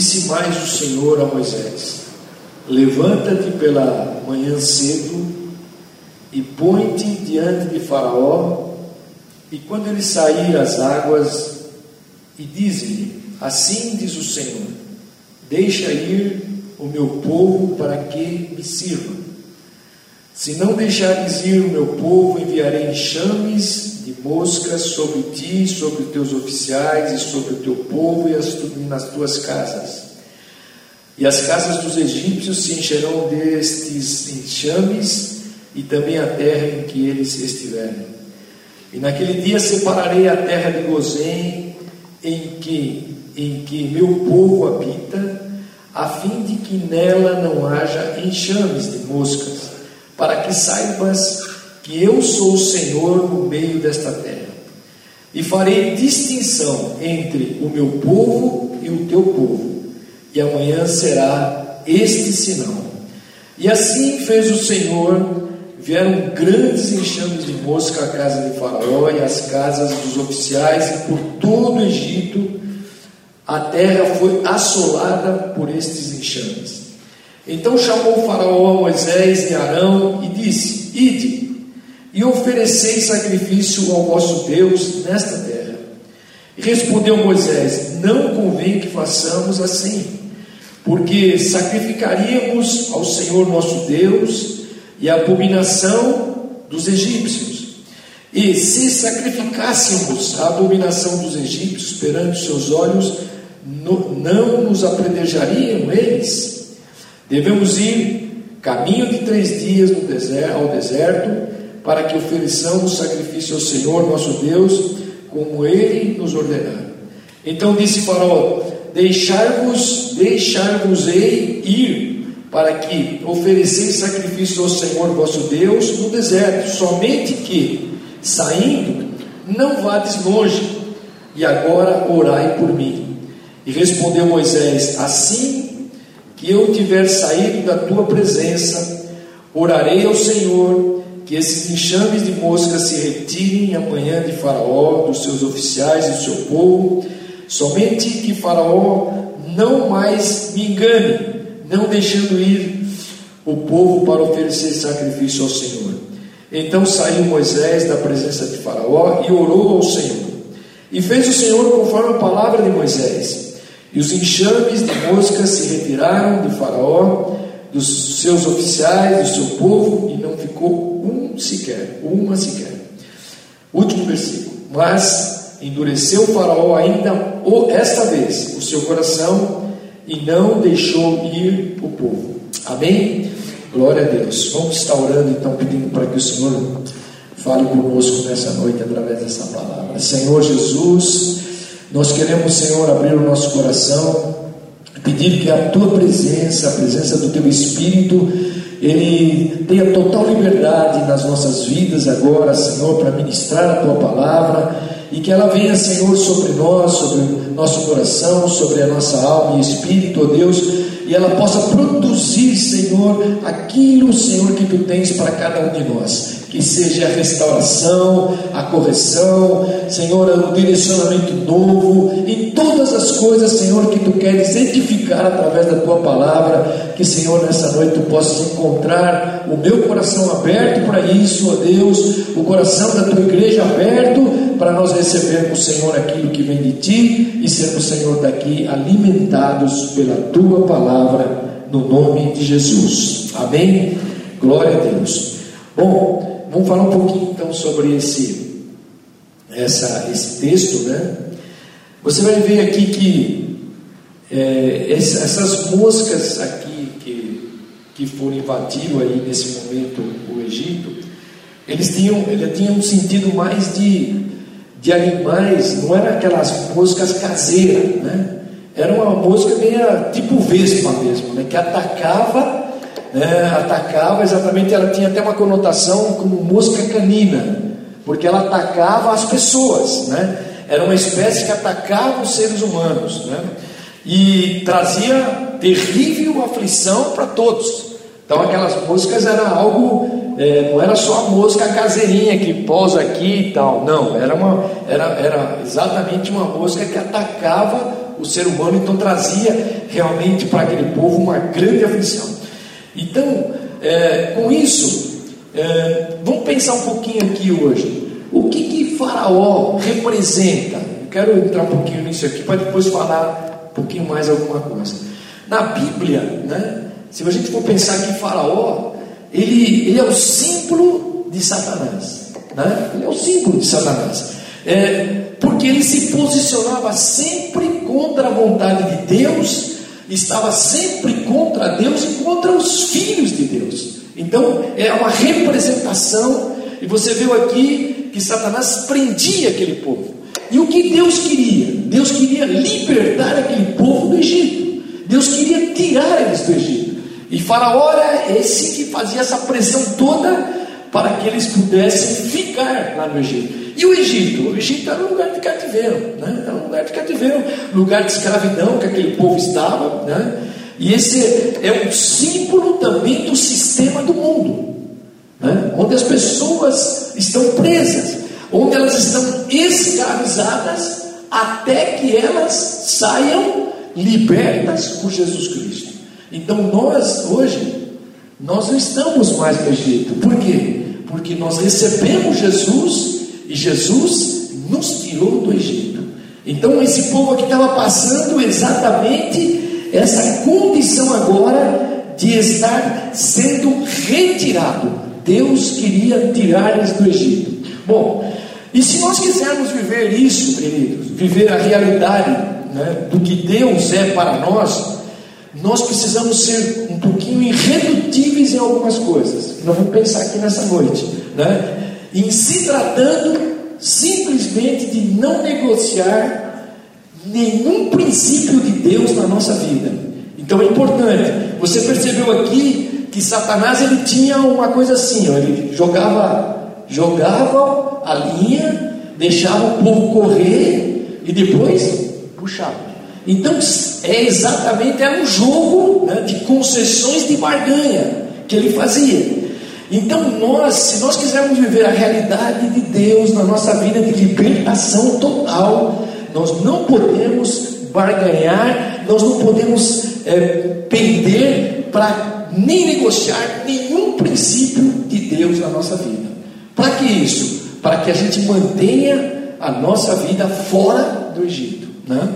Disse mais o Senhor a Moisés: Levanta-te pela manhã cedo e põe-te diante de Faraó, e quando ele sair às águas, e diz-lhe: Assim diz o Senhor: Deixa ir o meu povo para que me sirva. Se não deixares ir o meu povo, enviarei enxames de moscas sobre ti, sobre os teus oficiais e sobre o teu povo e, as, e nas tuas casas. E as casas dos egípcios se encherão destes enxames e também a terra em que eles estiverem. E naquele dia separarei a terra de Gozém, em que, em que meu povo habita, a fim de que nela não haja enxames de moscas, para que saibas que eu sou o Senhor no meio desta terra. E farei distinção entre o meu povo e o teu povo, e amanhã será este sinal. E assim fez o Senhor, vieram grandes enxames de mosca à casa de Faraó e às casas dos oficiais e por todo o Egito, a terra foi assolada por estes enxames. Então chamou Faraó a Moisés e Arão e disse: Ide e oferecei sacrifício ao vosso Deus nesta terra. E respondeu Moisés: Não convém que façamos assim, porque sacrificaríamos ao Senhor nosso Deus e a abominação dos egípcios. E se sacrificássemos a abominação dos egípcios perante os seus olhos, não nos apredejariam eles? Devemos ir caminho de três dias deserto, ao deserto, para que ofereçamos sacrifício ao Senhor nosso Deus, como Ele nos ordenar. Então disse Faraó: Deixar-vos, deixar-vos-ei ir, para que ofereceis sacrifício ao Senhor vosso Deus no deserto, somente que, saindo, não vades longe, e agora orai por mim. E respondeu Moisés: Assim que eu tiver saído da tua presença, orarei ao Senhor que esses enxames de moscas se retirem amanhã de Faraó, dos seus oficiais e do seu povo, somente que Faraó não mais me engane, não deixando ir o povo para oferecer sacrifício ao Senhor. Então saiu Moisés da presença de Faraó e orou ao Senhor. E fez o Senhor conforme a palavra de Moisés. E os enxames de moscas se retiraram de Faraó, dos seus oficiais, do seu povo, e não ficou um sequer, uma sequer. Último versículo. Mas endureceu Faraó ainda esta vez o seu coração e não deixou ir o povo. Amém? Glória a Deus. Vamos estar orando então, pedindo para que o Senhor fale conosco nessa noite através dessa palavra. Senhor Jesus. Nós queremos, Senhor, abrir o nosso coração, pedir que a tua presença, a presença do teu Espírito, ele tenha total liberdade nas nossas vidas agora, Senhor, para ministrar a tua palavra e que ela venha, Senhor, sobre nós, sobre nosso coração, sobre a nossa alma e espírito, ó Deus, e ela possa produzir, Senhor, aquilo, Senhor, que tu tens para cada um de nós. Que seja a restauração, a correção, Senhor, o direcionamento novo, em todas as coisas, Senhor, que tu queres edificar através da tua palavra, que, Senhor, nessa noite tu possas encontrar o meu coração aberto para isso, ó Deus, o coração da tua igreja aberto para nós recebermos, Senhor, aquilo que vem de ti e sermos, Senhor, daqui alimentados pela tua palavra, no nome de Jesus. Amém? Glória a Deus. Bom, Vamos falar um pouquinho então sobre esse, essa, esse texto, né? Você vai ver aqui que é, essas moscas aqui que, que foram invadindo aí nesse momento o Egito, eles tinham, eles tinham um sentido mais de, de animais, não eram aquelas moscas caseiras, né? Era uma mosca meio tipo vespa mesmo, né? que atacava né, atacava exatamente, ela tinha até uma conotação como mosca canina, porque ela atacava as pessoas, né? Era uma espécie que atacava os seres humanos, né? E trazia terrível aflição para todos. Então aquelas moscas era algo, é, não era só a mosca caseirinha que pousa aqui e tal, não, era, uma, era, era exatamente uma mosca que atacava o ser humano, então trazia realmente para aquele povo uma grande aflição. Então, é, com isso, é, vamos pensar um pouquinho aqui hoje. O que, que Faraó representa? Quero entrar um pouquinho nisso aqui para depois falar um pouquinho mais alguma coisa. Na Bíblia, né, se a gente for pensar que Faraó, ele, ele é o símbolo de Satanás. Né? Ele é o símbolo de Satanás. É, porque ele se posicionava sempre contra a vontade de Deus, estava sempre contra Deus e contra os filhos de Deus. Então é uma representação, e você viu aqui que Satanás prendia aquele povo. E o que Deus queria? Deus queria libertar aquele povo do Egito. Deus queria tirar eles do Egito. E Faraó era esse que fazia essa pressão toda para que eles pudessem ficar lá no Egito. E o Egito? O Egito era um lugar de cativeiro, né? era um lugar de cativeiro, lugar de escravidão que aquele povo estava. Né? E esse é um símbolo também do sistema do mundo, né? onde as pessoas estão presas, onde elas estão escravizadas até que elas saiam libertas por Jesus Cristo. Então nós hoje nós não estamos mais no Egito. Por quê? Porque nós recebemos Jesus e Jesus nos tirou do Egito. Então esse povo aqui estava passando exatamente essa condição agora de estar sendo retirado. Deus queria tirar eles do Egito. Bom, e se nós quisermos viver isso, queridos, viver a realidade né, do que Deus é para nós, nós precisamos ser um pouquinho irredutíveis em algumas coisas. Nós vamos pensar aqui nessa noite, né? Em se tratando simplesmente de não negociar nenhum princípio de Deus na nossa vida. Então é importante. Você percebeu aqui que Satanás ele tinha uma coisa assim, ó, ele jogava jogava a linha, deixava o povo correr e depois puxava. Então é exatamente era um jogo né, de concessões de barganha que ele fazia. Então nós, se nós quisermos viver a realidade de Deus na nossa vida de libertação total, nós não podemos barganhar, nós não podemos é, perder para nem negociar nenhum princípio de Deus na nossa vida. Para que isso? Para que a gente mantenha a nossa vida fora do Egito. Né?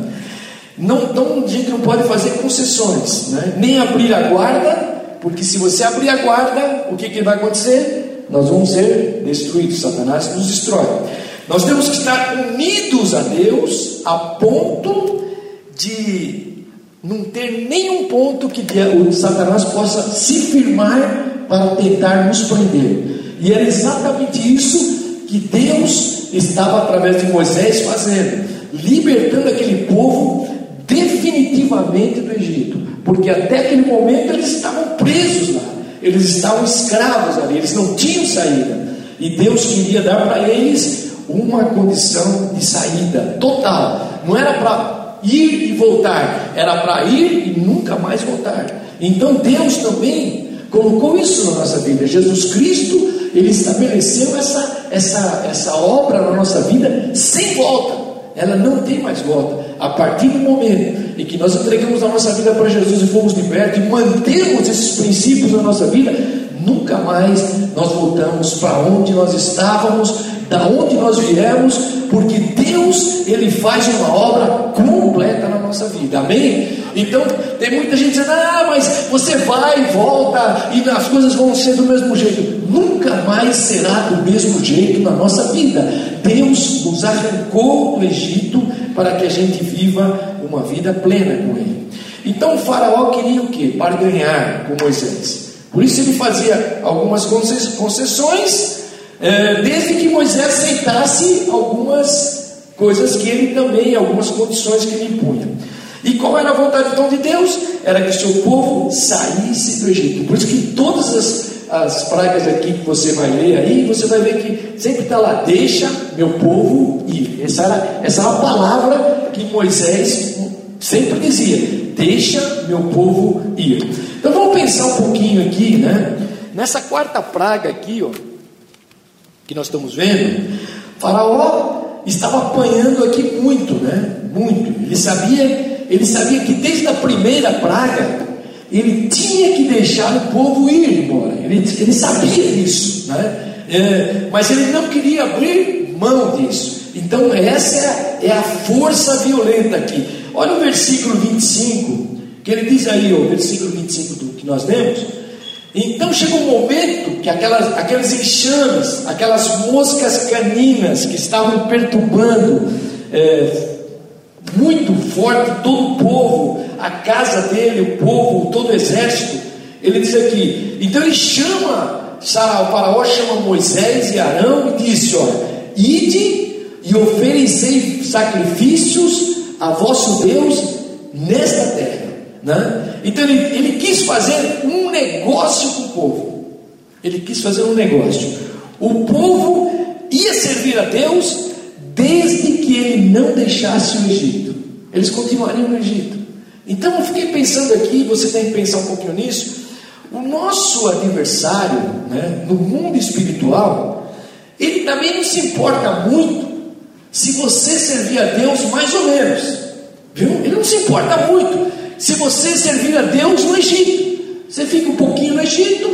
Não, não, a gente não pode fazer concessões, né? nem abrir a guarda, porque se você abrir a guarda, o que, que vai acontecer? Nós vamos ser destruídos, Satanás nos destrói. Nós temos que estar unidos a Deus a ponto de não ter nenhum ponto que o Satanás possa se firmar para tentar nos prender. E era exatamente isso que Deus estava através de Moisés fazendo, libertando aquele povo definitivamente do Egito, porque até aquele momento eles estavam presos lá, eles estavam escravos ali, eles não tinham saída, e Deus queria dar para eles uma condição de saída total, não era para ir e voltar, era para ir e nunca mais voltar. Então Deus também colocou isso na nossa vida. Jesus Cristo, ele estabeleceu essa, essa, essa obra na nossa vida sem volta. Ela não tem mais volta. A partir do momento em que nós entregamos a nossa vida para Jesus e fomos libertos e mantemos esses princípios na nossa vida, nunca mais nós voltamos para onde nós estávamos, da onde nós viemos, porque Deus ele faz uma obra completa na nossa vida. Amém? Então, tem muita gente dizendo: "Ah, mas você vai e volta e as coisas vão ser do mesmo jeito". Nunca mais será do mesmo jeito na nossa vida. Deus nos arrancou do Egito para que a gente viva uma vida plena com Ele. Então o faraó queria o que? Barganhar com Moisés. Por isso ele fazia algumas concessões, eh, desde que Moisés aceitasse algumas coisas que ele também, algumas condições que ele impunha. E qual era a vontade então de Deus? Era que o seu povo saísse do Egito. Por isso que todas as, as pragas aqui que você vai ler aí, você vai ver que sempre está lá, deixa meu povo ir. Essa era, essa era a palavra que Moisés sempre dizia, deixa meu povo ir. Então vamos pensar um pouquinho aqui, né? Nessa quarta praga aqui, ó, que nós estamos vendo, Faraó estava apanhando aqui muito, né? Muito. Ele sabia ele sabia que desde a primeira praga, ele tinha que deixar o povo ir embora. Ele, ele sabia disso, né? É, mas ele não queria abrir mão disso. Então, essa é a, é a força violenta aqui. Olha o versículo 25, que ele diz aí, o versículo 25 do que nós lemos. Então chegou um momento que aquelas, aqueles enxames, aquelas moscas caninas que estavam perturbando é, muito forte todo o povo, a casa dele, o povo, todo o exército, ele diz aqui: então ele chama, o faraó chama Moisés e Arão e disse: Olha, ide e oferecei sacrifícios a vosso Deus nesta terra. Né? Então ele, ele quis fazer um negócio com o povo. Ele quis fazer um negócio. O povo ia servir a Deus não deixasse o Egito. Eles continuariam no Egito. Então eu fiquei pensando aqui, você tem que pensar um pouquinho nisso. O nosso adversário, né, no mundo espiritual, ele também não se importa muito se você servir a Deus mais ou menos. Viu? Ele não se importa muito se você servir a Deus no Egito. Você fica um pouquinho no Egito,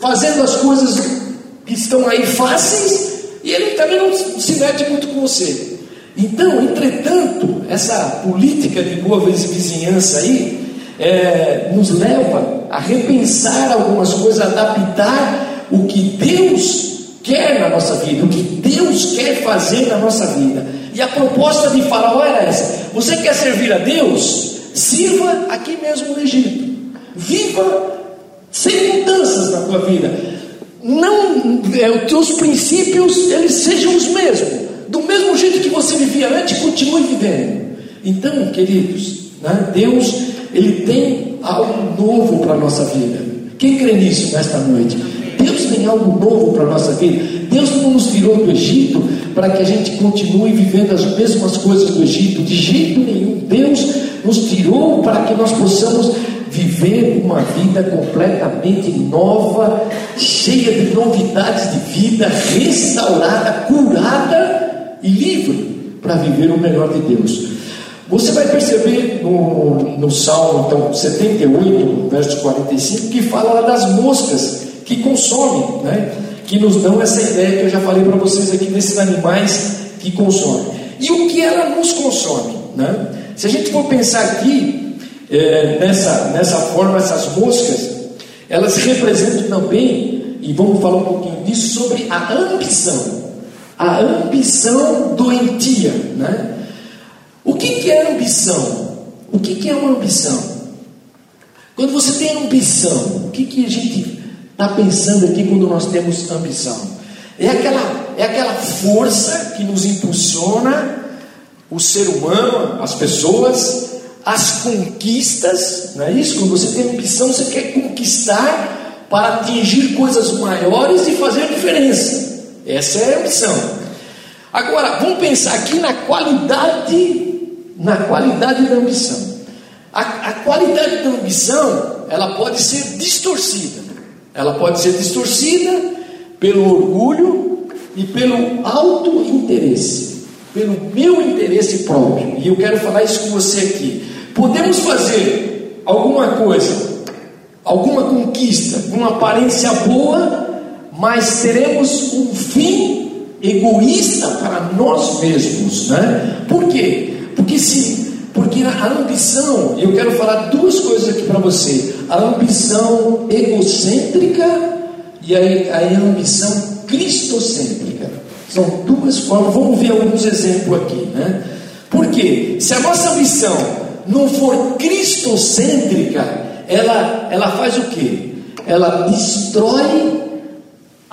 fazendo as coisas que estão aí fáceis, e ele também não se mete muito com você. Então, entretanto, essa política de boa vizinhança aí é, nos leva a repensar algumas coisas, a adaptar o que Deus quer na nossa vida, o que Deus quer fazer na nossa vida. E a proposta de Faraó era essa: você quer servir a Deus? Sirva aqui mesmo no Egito. Viva sem mudanças na tua vida. Não, é, os teus princípios eles sejam os mesmos. Do mesmo jeito que você vivia antes, continue vivendo. Então, queridos, né, Deus ele tem algo novo para a nossa vida. Quem crê nisso nesta noite? Deus tem algo novo para a nossa vida. Deus não nos tirou do Egito para que a gente continue vivendo as mesmas coisas do Egito, de jeito nenhum. Deus nos tirou para que nós possamos viver uma vida completamente nova, cheia de novidades de vida, restaurada, curada e livre para viver o melhor de Deus. Você vai perceber no, no Salmo então, 78, verso 45, que fala das moscas que consomem, né? que nos dão essa ideia que eu já falei para vocês aqui desses animais que consomem. E o que ela nos consome? Né? Se a gente for pensar aqui, é, nessa, nessa forma, essas moscas, elas representam também, e vamos falar um pouquinho disso, sobre a ambição. A ambição doentia. Né? O que, que é ambição? O que, que é uma ambição? Quando você tem ambição, o que, que a gente está pensando aqui quando nós temos ambição? É aquela, é aquela força que nos impulsiona o ser humano, as pessoas, as conquistas, não é isso? Quando você tem ambição, você quer conquistar para atingir coisas maiores e fazer diferença. Essa é a ambição. Agora, vamos pensar aqui na qualidade, na qualidade da ambição. A, a qualidade da ambição, ela pode ser distorcida. Ela pode ser distorcida pelo orgulho e pelo alto interesse pelo meu interesse próprio. E eu quero falar isso com você aqui. Podemos fazer alguma coisa, alguma conquista, uma aparência boa, mas teremos um fim egoísta para nós mesmos, né? Por quê? Porque se porque a ambição, eu quero falar duas coisas aqui para você: a ambição egocêntrica e a, a ambição cristocêntrica. São duas formas, vamos ver alguns exemplos aqui, né? Porque se a nossa missão não for cristocêntrica, ela, ela faz o quê? Ela destrói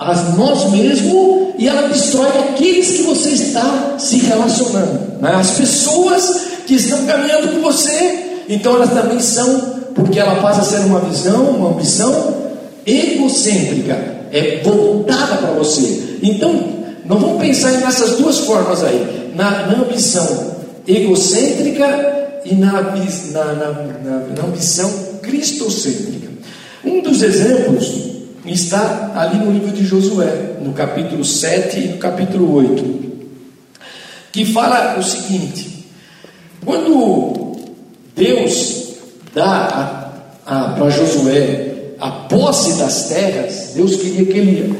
a nós mesmos e ela destrói aqueles que você está se relacionando. Né? As pessoas que estão caminhando com você, então elas também são, porque ela passa a ser uma visão, uma ambição egocêntrica, é voltada para você. Então, não vamos pensar nessas duas formas aí, na, na ambição egocêntrica e na, na, na, ambição cristocêntrica. Um dos exemplos está ali no livro de Josué, no capítulo 7 e no capítulo 8, que fala o seguinte: quando Deus dá para Josué a posse das terras, Deus queria que ele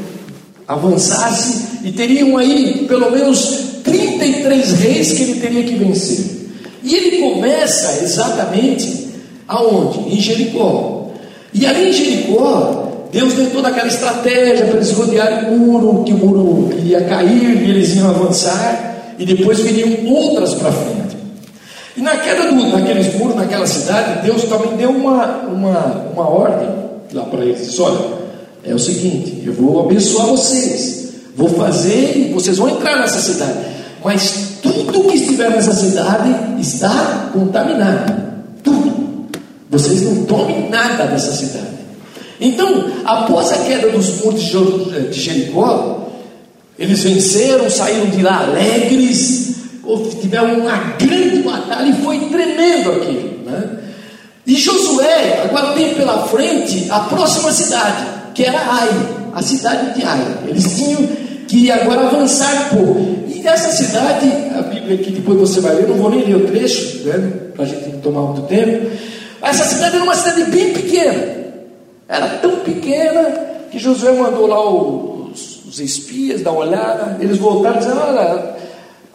avançasse e teriam aí pelo menos 33 reis que ele teria que vencer. E ele começa exatamente aonde? Em Jericó. E ali em Jericó, Deus deu toda aquela estratégia para eles rodearem o muro, que o muro iria cair e eles iam avançar, e depois viriam outras para frente. E na queda do, muros, naquela cidade, Deus também deu uma, uma, uma ordem lá para eles: disse, olha, é o seguinte, eu vou abençoar vocês, vou fazer vocês vão entrar nessa cidade, mas tudo que estiver nessa cidade está contaminado, tudo. Vocês não tomem nada dessa cidade. Então, após a queda dos muros de Jericó, eles venceram, saíram de lá alegres, tiveram uma grande batalha e foi tremendo aquilo. Né? E Josué agora tem pela frente a próxima cidade, que era Ai, a cidade de Ai. Eles tinham que agora avançar pouco. E nessa cidade, a Bíblia que depois você vai ler, não vou nem ler o trecho, né, para a gente não tomar muito tempo. Essa cidade era uma cidade bem pequena. Era tão pequena que Josué mandou lá os, os espias dar uma olhada. Eles voltaram disseram: Olha,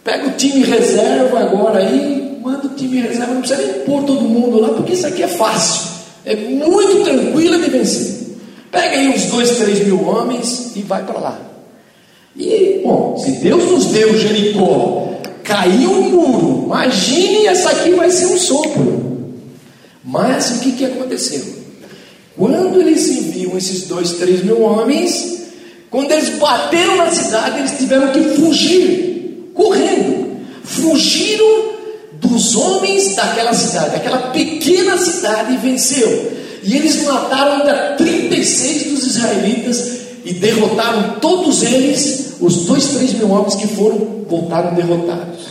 Pega o time reserva agora aí, manda o time reserva, não precisa nem pôr todo mundo lá, porque isso aqui é fácil, é muito tranquilo de vencer. Pega aí uns dois, três mil homens e vai para lá. E, bom, se Deus nos deu Jericó, caiu o muro, imagine essa aqui vai ser um sopro. Mas o que, que aconteceu? Quando eles enviam esses dois, três mil homens, quando eles bateram na cidade, eles tiveram que fugir correndo, fugiram dos homens daquela cidade, aquela pequena cidade, e venceu. E eles mataram ainda 36 dos israelitas e derrotaram todos eles, os dois, três mil homens que foram, voltaram derrotados.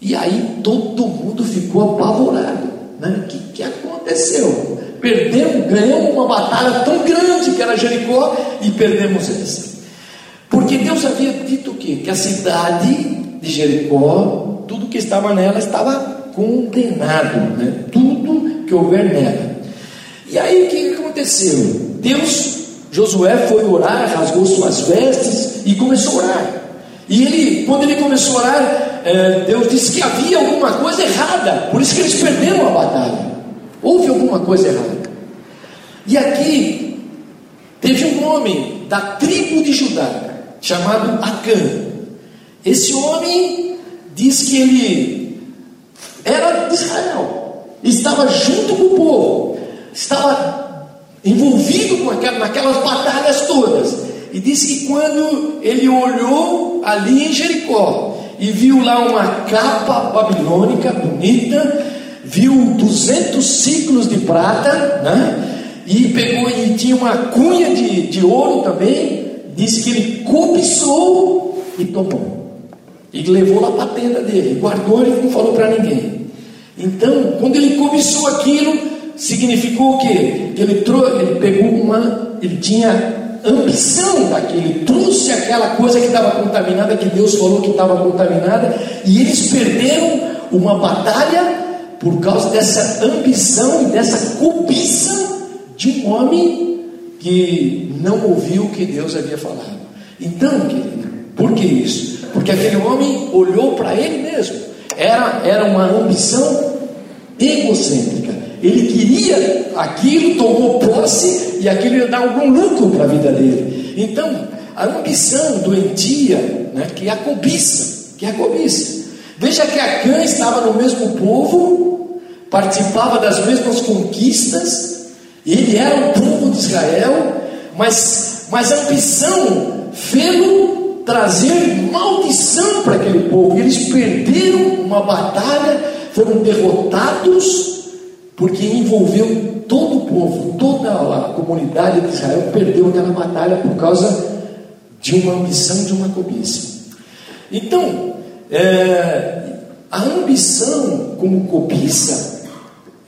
E aí todo mundo ficou apavorado. Né? O que, que aconteceu? Perdemos, ganhamos uma batalha tão grande que era Jericó e perdemos essa. Porque Deus havia dito o quê? Que a cidade de Jericó, tudo que estava nela estava condenado, né? tudo que houver nela. E aí o que aconteceu? Deus, Josué foi orar, rasgou suas vestes e começou a orar. E ele, quando ele começou a orar, é, Deus disse que havia alguma coisa errada, por isso que eles perderam a batalha. Houve alguma coisa errada. E aqui teve um homem da tribo de Judá, chamado Acã. Esse homem diz que ele era de Israel, estava junto com o povo, estava envolvido com aquelas, naquelas batalhas todas. E disse que quando ele olhou ali em Jericó e viu lá uma capa babilônica bonita, viu 200 ciclos de prata, né? E pegou e tinha uma cunha de, de ouro também, disse que ele cobiçou e tomou. E levou lá para a tenda dele, guardou e não falou para ninguém. Então, quando ele cobiçou aquilo, significou o quê? Que ele, trouxe, ele pegou uma, ele tinha ambição daquilo, ele trouxe aquela coisa que estava contaminada, que Deus falou que estava contaminada, e eles perderam uma batalha por causa dessa ambição e dessa cobiça de um homem que não ouviu o que Deus havia falado. Então, querido, por que isso? Porque aquele homem olhou para ele mesmo. Era, era uma ambição egocêntrica. Ele queria aquilo, tomou posse e aquilo ia dar algum lucro para a vida dele. Então, a ambição doentia, né, que é a cobiça, que é a cobiça. Veja que Acã estava no mesmo povo, participava das mesmas conquistas, ele era o povo de Israel, mas, mas a ambição fê-lo trazer maldição para aquele povo. Eles perderam uma batalha, foram derrotados, porque envolveu todo o povo, toda a comunidade de Israel perdeu aquela batalha por causa de uma ambição, de uma cobiça. Então, é, a ambição como cobiça,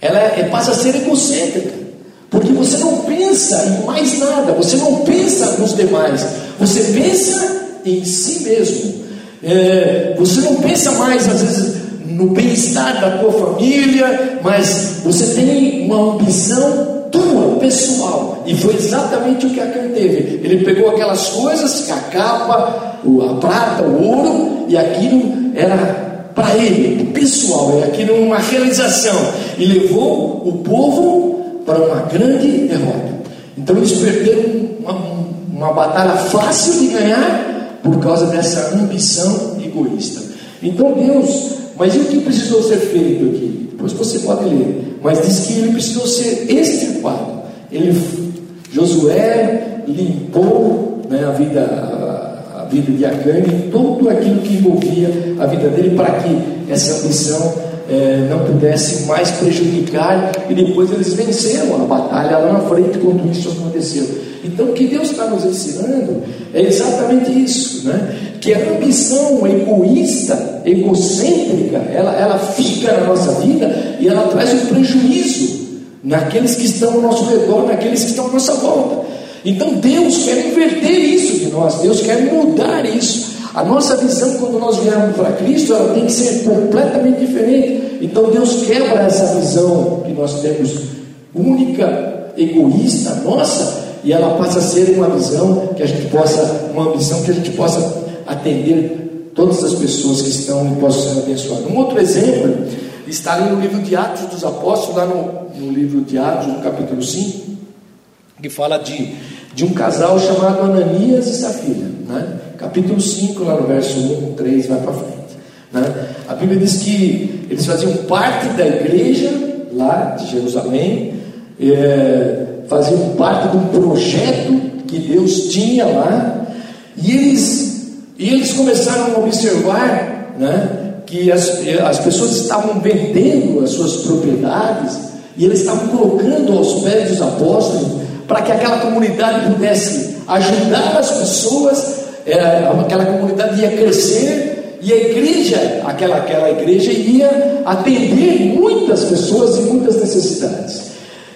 ela é, passa a ser egocêntrica. Porque você não pensa em mais nada, você não pensa nos demais, você pensa em si mesmo. É, você não pensa mais, às vezes, no bem-estar da tua família, mas você tem uma ambição tua, pessoal. E foi exatamente o que Acã teve. Ele pegou aquelas coisas, a capa, a prata, o ouro, e aquilo era para ele, pessoal, é aquilo uma realização. E levou o povo para uma grande derrota. Então eles perderam uma, uma batalha fácil de ganhar por causa dessa ambição egoísta. Então Deus, mas e o que precisou ser feito aqui? Depois você pode ler. Mas diz que ele precisou ser extirpado. Ele, Josué limpou né, a vida, a, a vida de Acã e tudo aquilo que envolvia a vida dele para que essa ambição é, não pudesse mais prejudicar, e depois eles venceram a batalha lá na frente quando isso aconteceu. Então, o que Deus está nos ensinando é exatamente isso, né? Que a ambição egoísta, egocêntrica, ela, ela fica na nossa vida e ela traz um prejuízo naqueles que estão ao nosso redor, naqueles que estão à nossa volta. Então, Deus quer inverter isso de nós, Deus quer mudar isso. A nossa visão, quando nós viermos para Cristo, ela tem que ser completamente diferente. Então Deus quebra essa visão que nós temos única, egoísta, nossa, e ela passa a ser uma visão que a gente possa, uma ambição que a gente possa atender todas as pessoas que estão e possam ser abençoadas. Um outro exemplo está ali no livro de Atos dos Apóstolos, lá no, no livro de Atos, no capítulo 5, que fala de, de um casal chamado Ananias e Safira. Né? capítulo 5, lá no verso 1, 3, vai para frente. Né? A Bíblia diz que eles faziam parte da igreja lá de Jerusalém, é, faziam parte de um projeto que Deus tinha lá, e eles, e eles começaram a observar né, que as, as pessoas estavam vendendo as suas propriedades, e eles estavam colocando aos pés dos apóstolos para que aquela comunidade pudesse ajudar as pessoas era, aquela comunidade ia crescer e a igreja, aquela, aquela igreja ia atender muitas pessoas e muitas necessidades.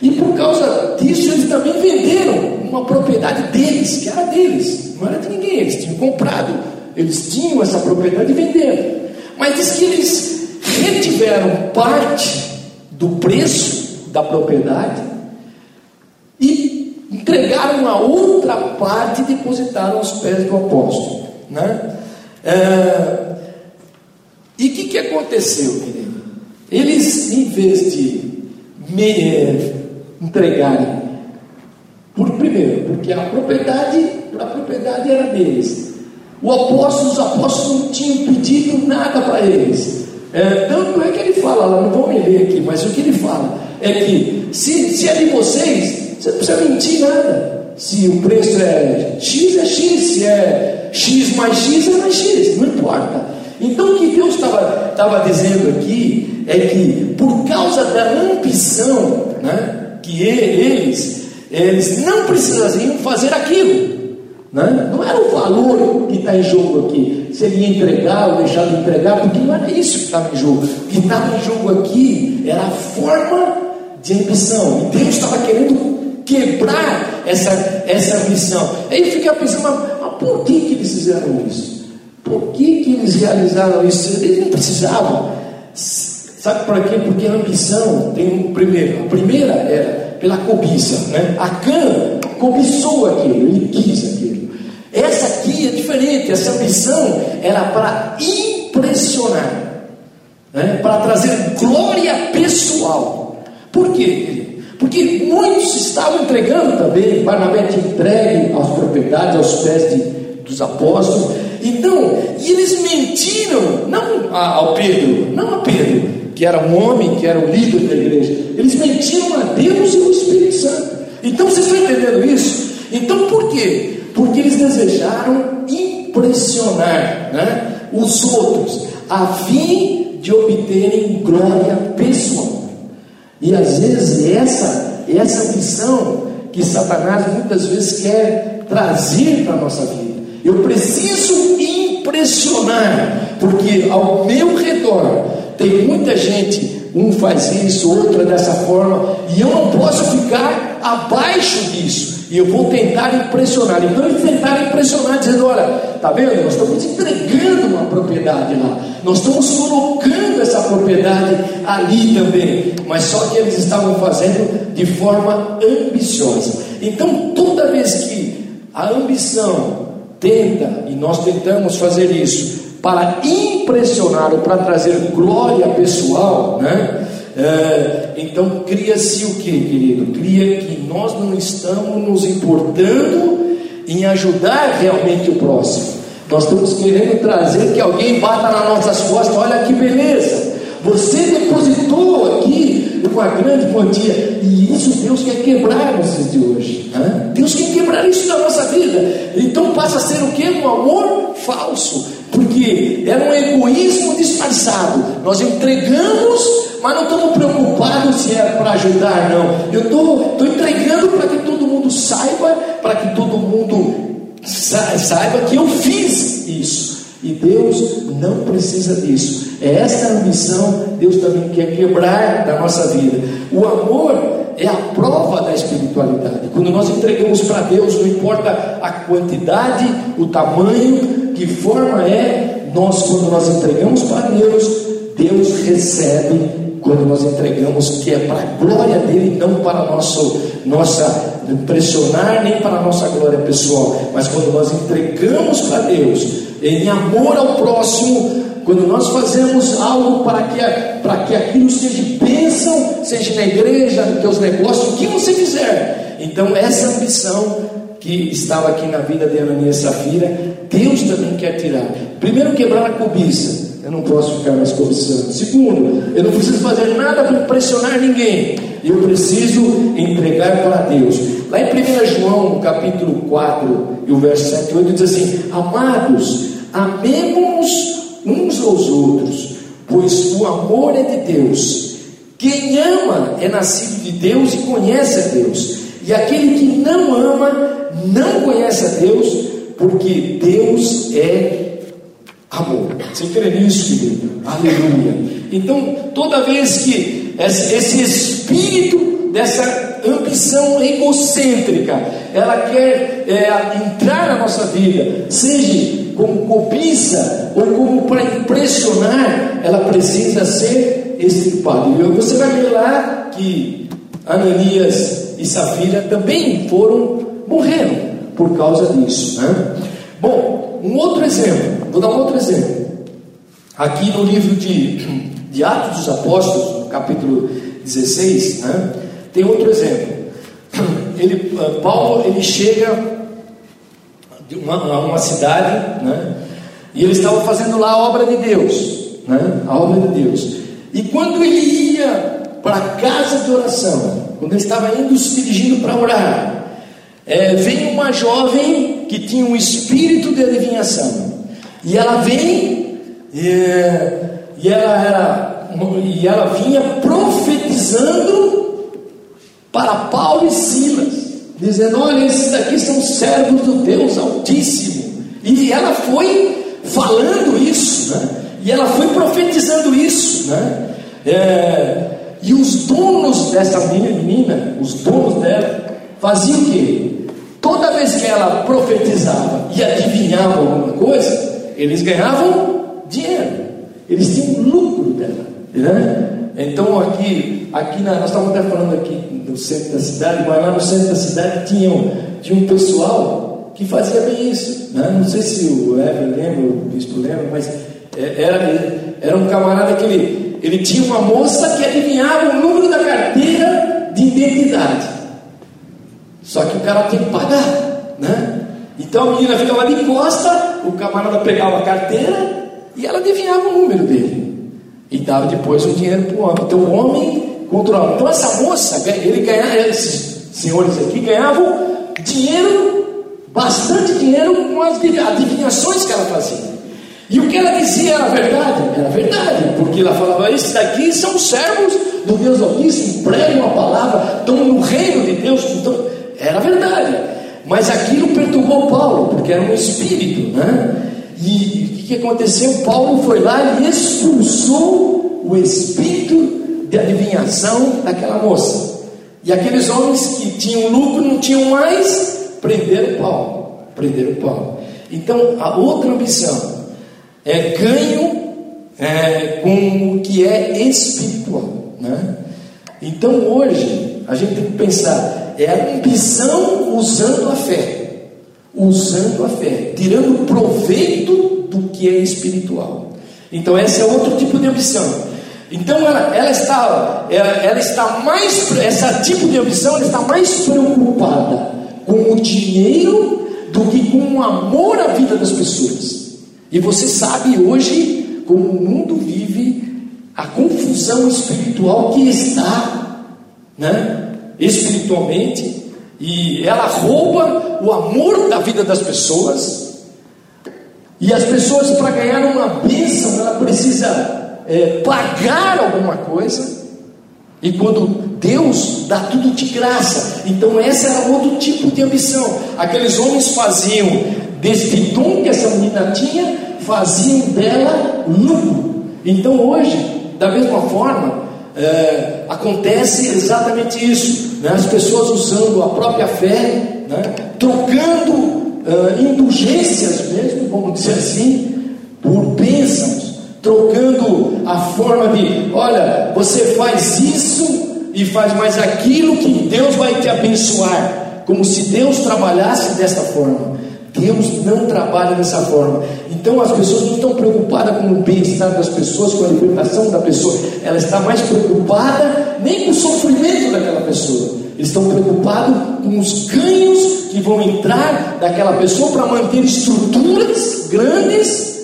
E por causa disso, eles também venderam uma propriedade deles, que era deles, não era de ninguém, eles tinham comprado, eles tinham essa propriedade e venderam. Mas diz que eles retiveram parte do preço da propriedade entregaram a outra parte e depositaram aos pés do apóstolo. Né? É, e o que, que aconteceu, querido? Eles, em vez de me, entregarem, por primeiro, porque a propriedade, a propriedade era deles. O apóstolo, os apóstolos não tinham pedido nada para eles. É, tanto é que ele fala lá, não vou me ler aqui, mas o que ele fala é que se, se é de vocês, você não precisa mentir nada. Se o preço é X, é X. Se é X mais X, é mais X. Não importa. Então o que Deus estava dizendo aqui é que por causa da ambição né, que eles, eles não precisariam fazer aquilo. Né? Não era o valor que está em jogo aqui, se ele ia entregar ou deixar de entregar, porque não era isso que estava em jogo. O que estava em jogo aqui era a forma de ambição. E Deus estava querendo quebrar essa, essa missão. Aí fica pensando, mas, mas por que, que eles fizeram isso? Por que, que eles realizaram isso? Eles não precisavam. Sabe por quê? Porque a ambição tem um primeiro. A primeira era pela cobiça. Né? A Cã cobiçou aquilo, ele quis aquilo. Essa aqui é diferente. Essa ambição era para impressionar, né? para trazer glória pessoal. Por quê? Porque muitos estavam entregando também, Barnabé tinha entregue as propriedades aos pés de, dos apóstolos. Então, e eles mentiram, não ao Pedro, não a Pedro, que era um homem, que era o líder da igreja. Eles mentiram a Deus e ao Espírito Santo. Então, vocês estão entendendo isso? Então, por quê? Porque eles desejaram impressionar né, os outros, a fim de obterem glória pessoal. E às vezes essa, essa missão que Satanás muitas vezes quer trazer para a nossa vida. Eu preciso impressionar, porque ao meu redor tem muita gente, um faz isso, outra dessa forma, e eu não posso ficar abaixo disso. E eu vou tentar impressionar. Então eles tentaram impressionar, dizendo: olha, tá vendo? Nós estamos entregando uma propriedade lá. Nós estamos colocando essa propriedade ali também, mas só que eles estavam fazendo de forma ambiciosa. Então, toda vez que a ambição tenta, e nós tentamos fazer isso, para impressionar ou para trazer glória pessoal, né? É, então cria-se o que, querido? Cria que nós não estamos nos importando em ajudar realmente o próximo. Nós estamos querendo trazer que alguém bata nas nossas costas, olha que beleza. Você depositou aqui uma grande quantia, e isso Deus quer quebrar nos de hoje. Né? Deus quer quebrar isso na nossa vida. Então passa a ser o que? Um amor falso, porque era um egoísmo disfarçado. Nós entregamos, mas não estamos preocupados se é para ajudar, não. Eu estou entregando para que todo mundo saiba, para que todo mundo saiba que eu fiz isso. E Deus não precisa disso. É essa ambição Deus também quer quebrar da nossa vida. O amor é a prova da espiritualidade. Quando nós entregamos para Deus, não importa a quantidade, o tamanho, que forma é, nós quando nós entregamos para Deus, Deus recebe quando nós entregamos que é para a glória dele, não para nosso nossa impressionar nem para a nossa glória pessoal, mas quando nós entregamos para Deus em amor ao próximo, quando nós fazemos algo para que, para que aquilo seja bênção, seja na igreja, nos teus negócios, o que você fizer. Então, essa ambição que estava aqui na vida de Ananias e Safira, Deus também quer tirar. Primeiro, quebrar a cobiça. Eu não posso ficar mais cobiçando. Segundo, eu não preciso fazer nada para impressionar ninguém. Eu preciso entregar para Deus. Lá em 1 João, capítulo 4, e o verso 7 e 8, diz assim: Amados, amemos uns aos outros, pois o amor é de Deus. Quem ama é nascido de Deus e conhece a Deus. E aquele que não ama não conhece a Deus, porque Deus é amor. Você crê nisso, querido? Aleluia. Então, toda vez que esse espírito dessa ambição egocêntrica, ela quer é, entrar na nossa vida, seja como cobiça ou como para impressionar, ela precisa ser extirpada. E você vai ver lá que Ananias e Safira também foram, morreram por causa disso. Né? Bom, um outro exemplo, vou dar um outro exemplo. Aqui no livro de, de Atos dos Apóstolos, no capítulo 16, né, tem outro exemplo. Ele, Paulo ele chega de uma, uma cidade, né? E ele estava fazendo lá a obra de Deus, né? A obra de Deus. E quando ele ia para a casa de oração, quando ele estava indo se dirigindo para orar, é, vem uma jovem que tinha um espírito de adivinhação. E ela vem é, e ela era e ela vinha profetizando para Paulo e Silas dizendo: Olha, esses daqui são servos do Deus Altíssimo. E ela foi falando isso, né? e ela foi profetizando isso. Né? É, e os donos dessa menina, os donos dela, faziam o quê? Toda vez que ela profetizava e adivinhava alguma coisa, eles ganhavam dinheiro, eles tinham lucro dela. Né? Então aqui, aqui na, nós estávamos até falando aqui no centro da cidade, mas lá no centro da cidade tinha um, tinha um pessoal que fazia bem isso. Né? Não sei se o Ever lembra, o bispo lembra, mas é, era, era um camarada que ele, ele tinha uma moça que adivinhava o número da carteira de identidade. Só que o cara tem que pagar, né? Então a menina ficava de costa, o camarada pegava a carteira e ela adivinhava o número dele. E dava depois o dinheiro para o homem. Então o homem controlava. Então essa moça, ele ganhava, esses senhores aqui ganhavam dinheiro, bastante dinheiro com as adivinhações que ela fazia. E o que ela dizia era verdade, era verdade, porque ela falava: esses daqui são servos do Deus Altíssimo, pregam a palavra, estão no reino de Deus. Então, era verdade. Mas aquilo perturbou Paulo, porque era um espírito, né? E o que aconteceu? Paulo foi lá e expulsou o espírito de adivinhação daquela moça. E aqueles homens que tinham lucro não tinham mais, prenderam Paulo. Prenderam Paulo. Então, a outra ambição é ganho é, com o que é espiritual. Né? Então hoje a gente tem que pensar, é a ambição usando a fé. Usando a fé, tirando proveito do que é espiritual. Então esse é outro tipo de ambição. Então ela, ela está, ela, ela, está mais, essa tipo de ambição ela está mais preocupada com o dinheiro do que com o amor à vida das pessoas. E você sabe hoje como o mundo vive a confusão espiritual que está, né? Espiritualmente e ela rouba o amor da vida das pessoas. E as pessoas para ganhar uma bênção ela precisa é, pagar alguma coisa, e quando Deus dá tudo de graça, então essa era outro tipo de ambição. Aqueles homens faziam deste dom que essa menina tinha, faziam dela lucro. Então hoje, da mesma forma, é, acontece exatamente isso: né? as pessoas usando a própria fé, né? trocando é, indulgências mesmo, vamos dizer assim, por bênçãos trocando a forma de, olha, você faz isso e faz mais aquilo que Deus vai te abençoar, como se Deus trabalhasse desta forma. Deus não trabalha dessa forma. Então as pessoas não estão preocupadas com o bem-estar das pessoas, com a libertação da pessoa. Ela está mais preocupada nem com o sofrimento daquela pessoa. Eles estão preocupados com os ganhos que vão entrar daquela pessoa para manter estruturas grandes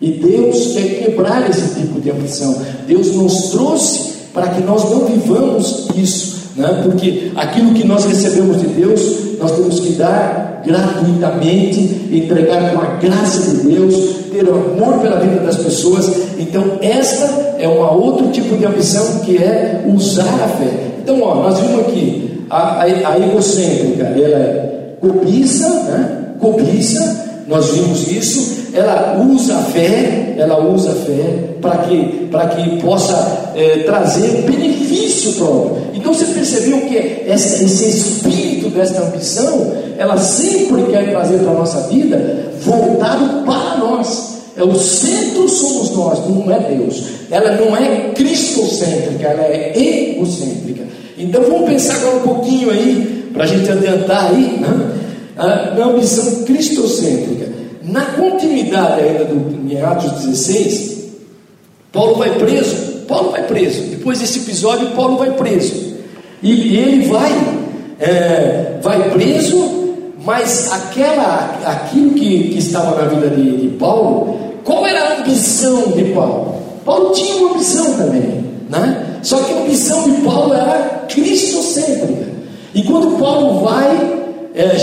e Deus quer quebrar esse tipo de ambição. Deus nos trouxe para que nós não vivamos isso, né? porque aquilo que nós recebemos de Deus, nós temos que dar gratuitamente, entregar com a graça de Deus, ter amor pela vida das pessoas. Então, esta é um outro tipo de ambição que é usar a fé. Então, ó, nós vimos aqui a, a, a egocêntrica, ela é cobiça, né? cobiça, nós vimos isso ela usa a fé, ela usa a fé para que, que possa é, trazer benefício próprio. Então você percebeu que esse espírito desta ambição, ela sempre quer trazer para a nossa vida voltado para nós. É o centro somos nós, não é Deus. Ela não é cristocêntrica, ela é egocêntrica. Então vamos pensar agora um pouquinho aí, para a gente adiantar aí, né? na ambição cristocêntrica. Na continuidade ainda do, em Atos 16, Paulo vai preso. Paulo vai preso. Depois desse episódio, Paulo vai preso. E ele vai, é, vai preso, mas aquela, aquilo que, que estava na vida de, de Paulo, qual era a ambição de Paulo? Paulo tinha uma ambição também, né? Só que a ambição de Paulo era cristocêntrica. E quando Paulo vai, é,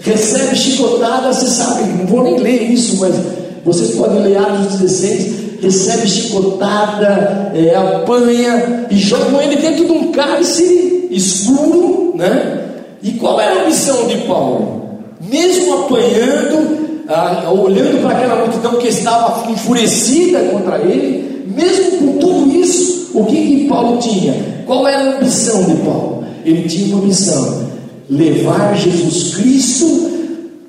recebe chicotada, você sabe, não vou nem ler isso, mas vocês podem ler Atos 16, recebe chicotada, é, apanha e jogam ele dentro de um cálice escuro, né? E qual era a missão de Paulo? Mesmo apanhando, ah, olhando para aquela multidão que estava enfurecida contra ele, mesmo com tudo isso, o que, que Paulo tinha? Qual era a missão de Paulo? Ele tinha uma missão: levar Jesus Cristo,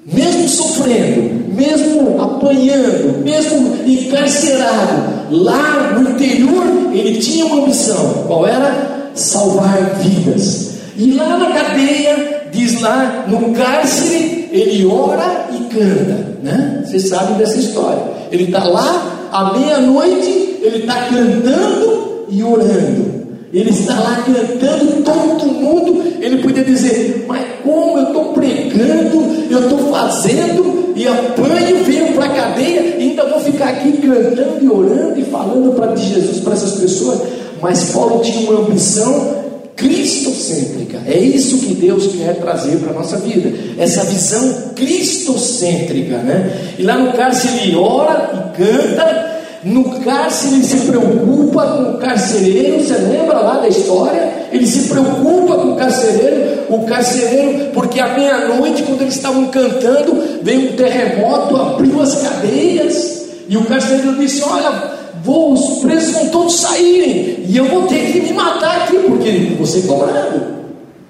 mesmo sofrendo, mesmo apanhando, mesmo encarcerado, lá no interior, ele tinha uma missão: qual era? Salvar vidas. E lá na cadeia, diz lá, no cárcere, ele ora e canta, né? Vocês sabem dessa história. Ele está lá, à meia-noite, ele está cantando e orando. Ele está lá cantando, todo mundo. Ele podia dizer: Mas como eu estou pregando, eu estou fazendo, e apanho, venho para a cadeia, e ainda vou ficar aqui cantando e orando e falando para de Jesus para essas pessoas. Mas Paulo tinha uma ambição cristocêntrica. É isso que Deus quer trazer para a nossa vida. Essa visão cristocêntrica, né? E lá no cárcere ele ora e canta no cárcere ele se preocupa com o carcereiro, você lembra lá da história? Ele se preocupa com o carcereiro, o carcereiro, porque à meia-noite, quando eles estavam cantando, veio um terremoto, abriu as cadeias, e o carcereiro disse: Olha, vou, os presos vão todos saírem, e eu vou ter que me matar aqui, porque você cobrado.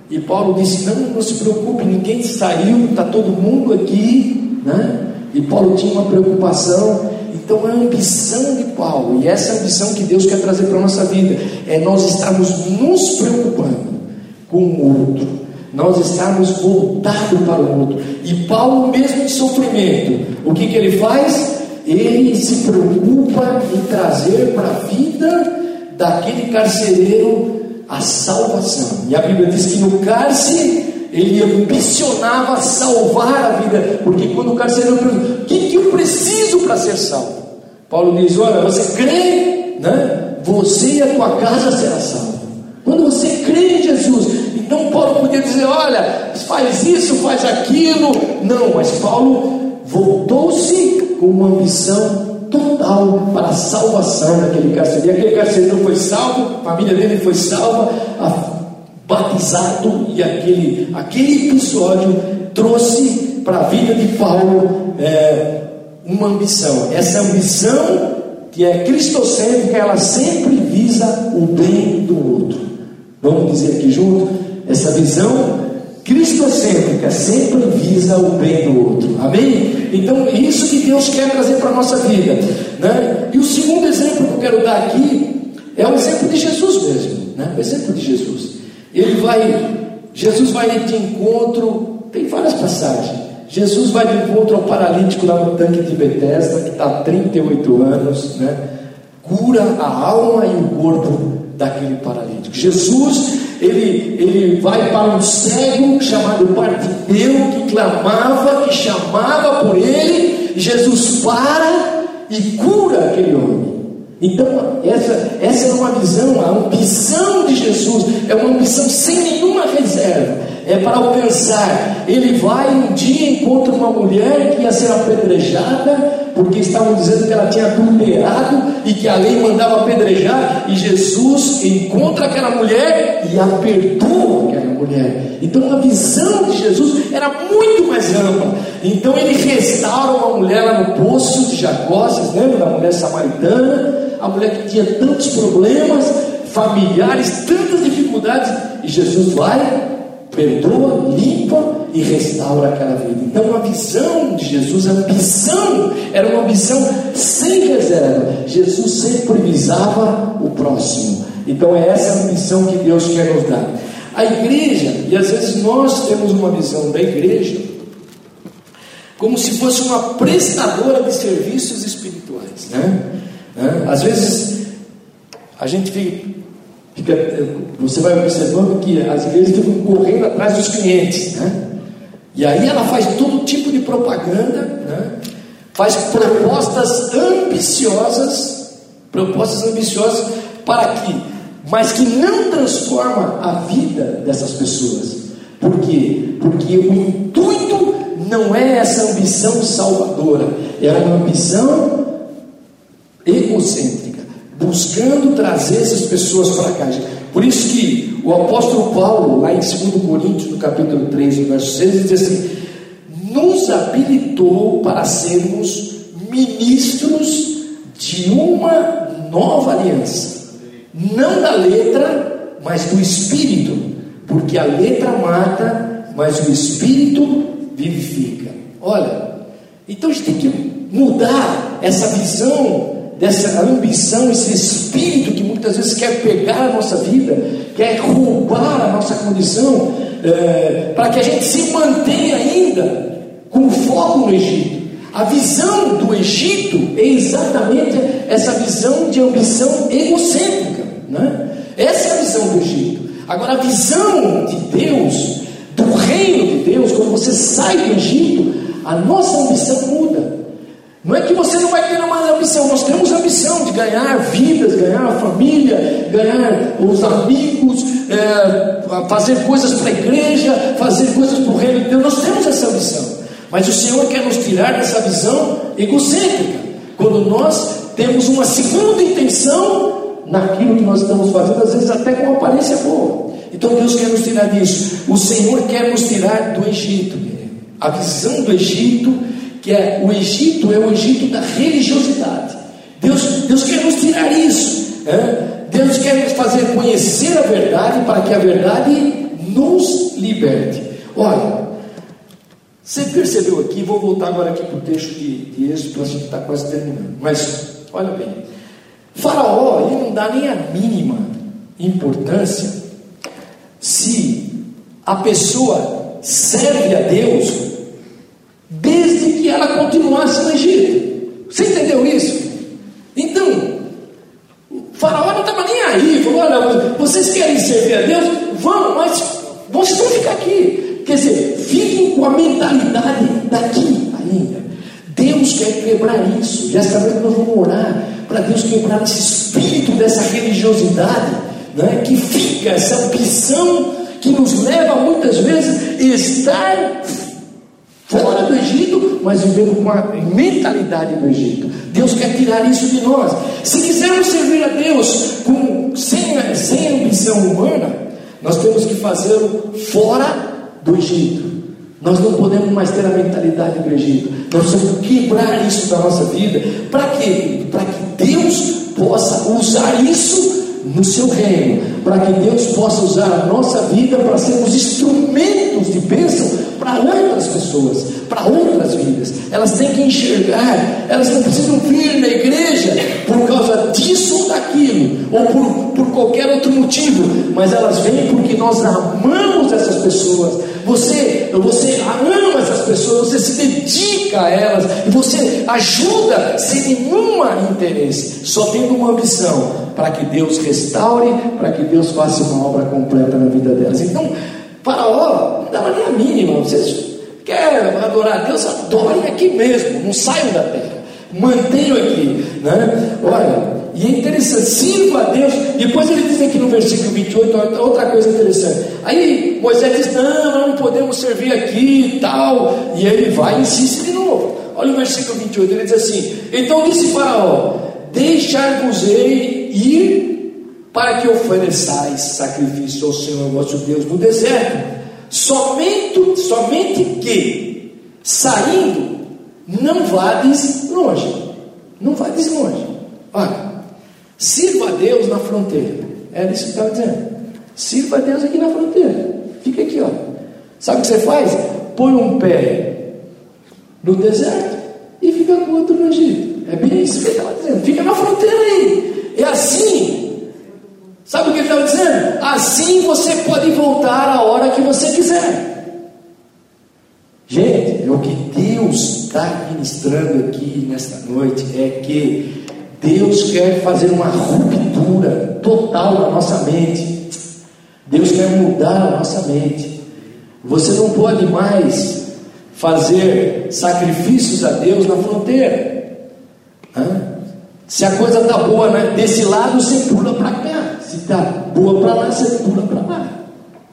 E Paulo disse: Não, não se preocupe, ninguém saiu, está todo mundo aqui, né? E Paulo tinha uma preocupação então a ambição de Paulo, e essa ambição que Deus quer trazer para a nossa vida, é nós estarmos nos preocupando com o outro, nós estarmos voltados para o outro. E Paulo, mesmo em sofrimento, o que, que ele faz? Ele se preocupa em trazer para a vida daquele carcereiro a salvação. E a Bíblia diz que no cárcere ele ambicionava salvar a vida, porque quando o carcereiro pergunta: o que, que eu preciso para ser salvo? Paulo diz: olha, você crê, né? Você e a tua casa será salvo. Quando você crê em Jesus, então Paulo podia dizer: olha, faz isso, faz aquilo. Não, mas Paulo voltou-se com uma ambição total para a salvação daquele carcereiro. Aquele carcereiro foi salvo, a família dele foi salva, batizado, e aquele, aquele episódio trouxe para a vida de Paulo é, uma ambição. Essa ambição que é cristocêntrica, ela sempre visa o bem do outro. Vamos dizer aqui junto? Essa visão cristocêntrica sempre visa o bem do outro. Amém? Então, é isso que Deus quer trazer para a nossa vida. Né? E o segundo exemplo que eu quero dar aqui é o exemplo de Jesus mesmo. Né? O exemplo de Jesus. Ele vai, Jesus vai de encontro, tem várias passagens. Jesus vai de encontro ao paralítico lá no tanque de Betesda, que está há 38 anos, né? cura a alma e o corpo daquele paralítico. Jesus, ele, ele vai para um cego chamado Bartimeu, que clamava, que chamava por ele, Jesus para e cura aquele homem. Então, essa, essa é uma visão, a ambição de Jesus é uma ambição sem nenhuma reserva é para alcançar. Ele vai um dia encontra uma mulher que ia ser apedrejada, porque estavam dizendo que ela tinha adulterado e que a lei mandava apedrejar, e Jesus encontra aquela mulher e a perdoa aquela mulher. Então a visão de Jesus era muito mais ampla. Então ele restaura uma mulher lá no poço de Jacó, vocês lembram da mulher samaritana? A mulher que tinha tantos problemas familiares, tantas dificuldades, e Jesus vai perdoa, limpa e restaura aquela vida. Então, a visão de Jesus, a ambição, era uma ambição sem reserva. Jesus sempre visava o próximo. Então, é essa a missão que Deus quer nos dar. A igreja, e às vezes nós temos uma visão da igreja como se fosse uma prestadora de serviços espirituais. Né? Às vezes a gente Fica, você vai observando que as igrejas ficam correndo atrás dos clientes, né? E aí ela faz todo tipo de propaganda, né? faz propostas ambiciosas, propostas ambiciosas para que, mas que não transforma a vida dessas pessoas. Por quê? Porque o intuito não é essa ambição salvadora, é uma ambição egocêntrica buscando trazer essas pessoas para cá. Por isso que o apóstolo Paulo, lá em 2 Coríntios, no capítulo 3, no verso 6, diz assim: nos habilitou para sermos ministros de uma nova aliança, não da letra, mas do espírito, porque a letra mata, mas o espírito vivifica. Olha, então a gente tem que mudar essa visão dessa ambição, esse espírito que muitas vezes quer pegar a nossa vida, quer roubar a nossa condição, é, para que a gente se mantenha ainda com foco no Egito. A visão do Egito é exatamente essa visão de ambição egocêntrica. Né? Essa é a visão do Egito. Agora, a visão de Deus, do reino de Deus, quando você sai do Egito, a nossa ambição muda. Não é que você não vai ter uma ambição, nós temos ambição de ganhar vidas, ganhar a família, ganhar os amigos, é, fazer coisas para a igreja, fazer coisas para o reino de Deus, nós temos essa ambição. Mas o Senhor quer nos tirar dessa visão egocêntrica, quando nós temos uma segunda intenção naquilo que nós estamos fazendo, às vezes até com aparência boa. Então Deus quer nos tirar disso. O Senhor quer nos tirar do Egito. A visão do Egito que é o Egito, é o Egito da religiosidade. Deus, Deus quer nos tirar isso. É? Deus quer nos fazer conhecer a verdade para que a verdade nos liberte. Olha, Você percebeu aqui, vou voltar agora aqui para o texto de, de Êxodo, a gente está quase terminando. Mas, olha bem, Faraó, ele não dá nem a mínima importância se a pessoa serve a Deus desde que ela continuasse no Egito. Você entendeu isso? Então, o faraó não estava nem aí, falou: olha, vocês querem servir a Deus? Vão, mas vocês vão ficar aqui. Quer dizer, fiquem com a mentalidade daqui ainda. Deus quer quebrar isso. Já esta noite nós vamos orar para Deus quebrar esse espírito dessa religiosidade, né, que fica, essa ambição que nos leva muitas vezes a estar fora do Egito, mas vivendo com a mentalidade do Egito. Deus quer tirar isso de nós. Se quisermos servir a Deus com, sem, sem ambição humana, nós temos que fazê-lo fora do Egito. Nós não podemos mais ter a mentalidade do Egito. Nós precisamos quebrar isso da nossa vida. Para quê? Para que Deus possa usar isso no seu reino, para que Deus possa usar a nossa vida para sermos instrumentos de bênção para outras pessoas, para outras vidas. Elas têm que enxergar, elas não precisam vir na igreja por causa disso ou daquilo, ou por, por qualquer outro motivo, mas elas vêm porque nós amamos essas pessoas. Você, você ama essas pessoas, você se dedica a elas e você ajuda sem nenhum interesse, só tendo uma ambição para que Deus restaure, para que Deus faça uma obra completa na vida delas. Então, Faraó não dava nem a mínima. Vocês querem adorar a Deus? Adorem aqui mesmo, não saiam da terra. Mantenham aqui. Né? Olha, e é interessante, sirva a Deus. Depois ele diz aqui no versículo 28, outra coisa interessante. Aí Moisés diz: Não, não podemos servir aqui e tal. E ele vai e insiste de novo. Olha o versículo 28, ele diz assim: Então disse Faraó: Deixar-vos-ei ir para que ofereçais sacrifício ao Senhor vosso Deus no deserto, somente, somente que, saindo, não vades longe. Não vades longe. Olha, sirva a Deus na fronteira. Era isso que estava dizendo. Sirva a Deus aqui na fronteira. Fica aqui, ó. Sabe o que você faz? Põe um pé no deserto e fica com outro no Egito. É bem isso que ele estava dizendo. Fica na fronteira aí. É assim Sabe o que ele estava dizendo? Assim você pode voltar a hora que você quiser. Gente, é o que Deus está ministrando aqui nesta noite é que Deus quer fazer uma ruptura total na nossa mente. Deus quer mudar a nossa mente. Você não pode mais fazer sacrifícios a Deus na fronteira. Hã? Se a coisa está boa né? desse lado, você pula para cá. Está boa para lá, você pula para lá.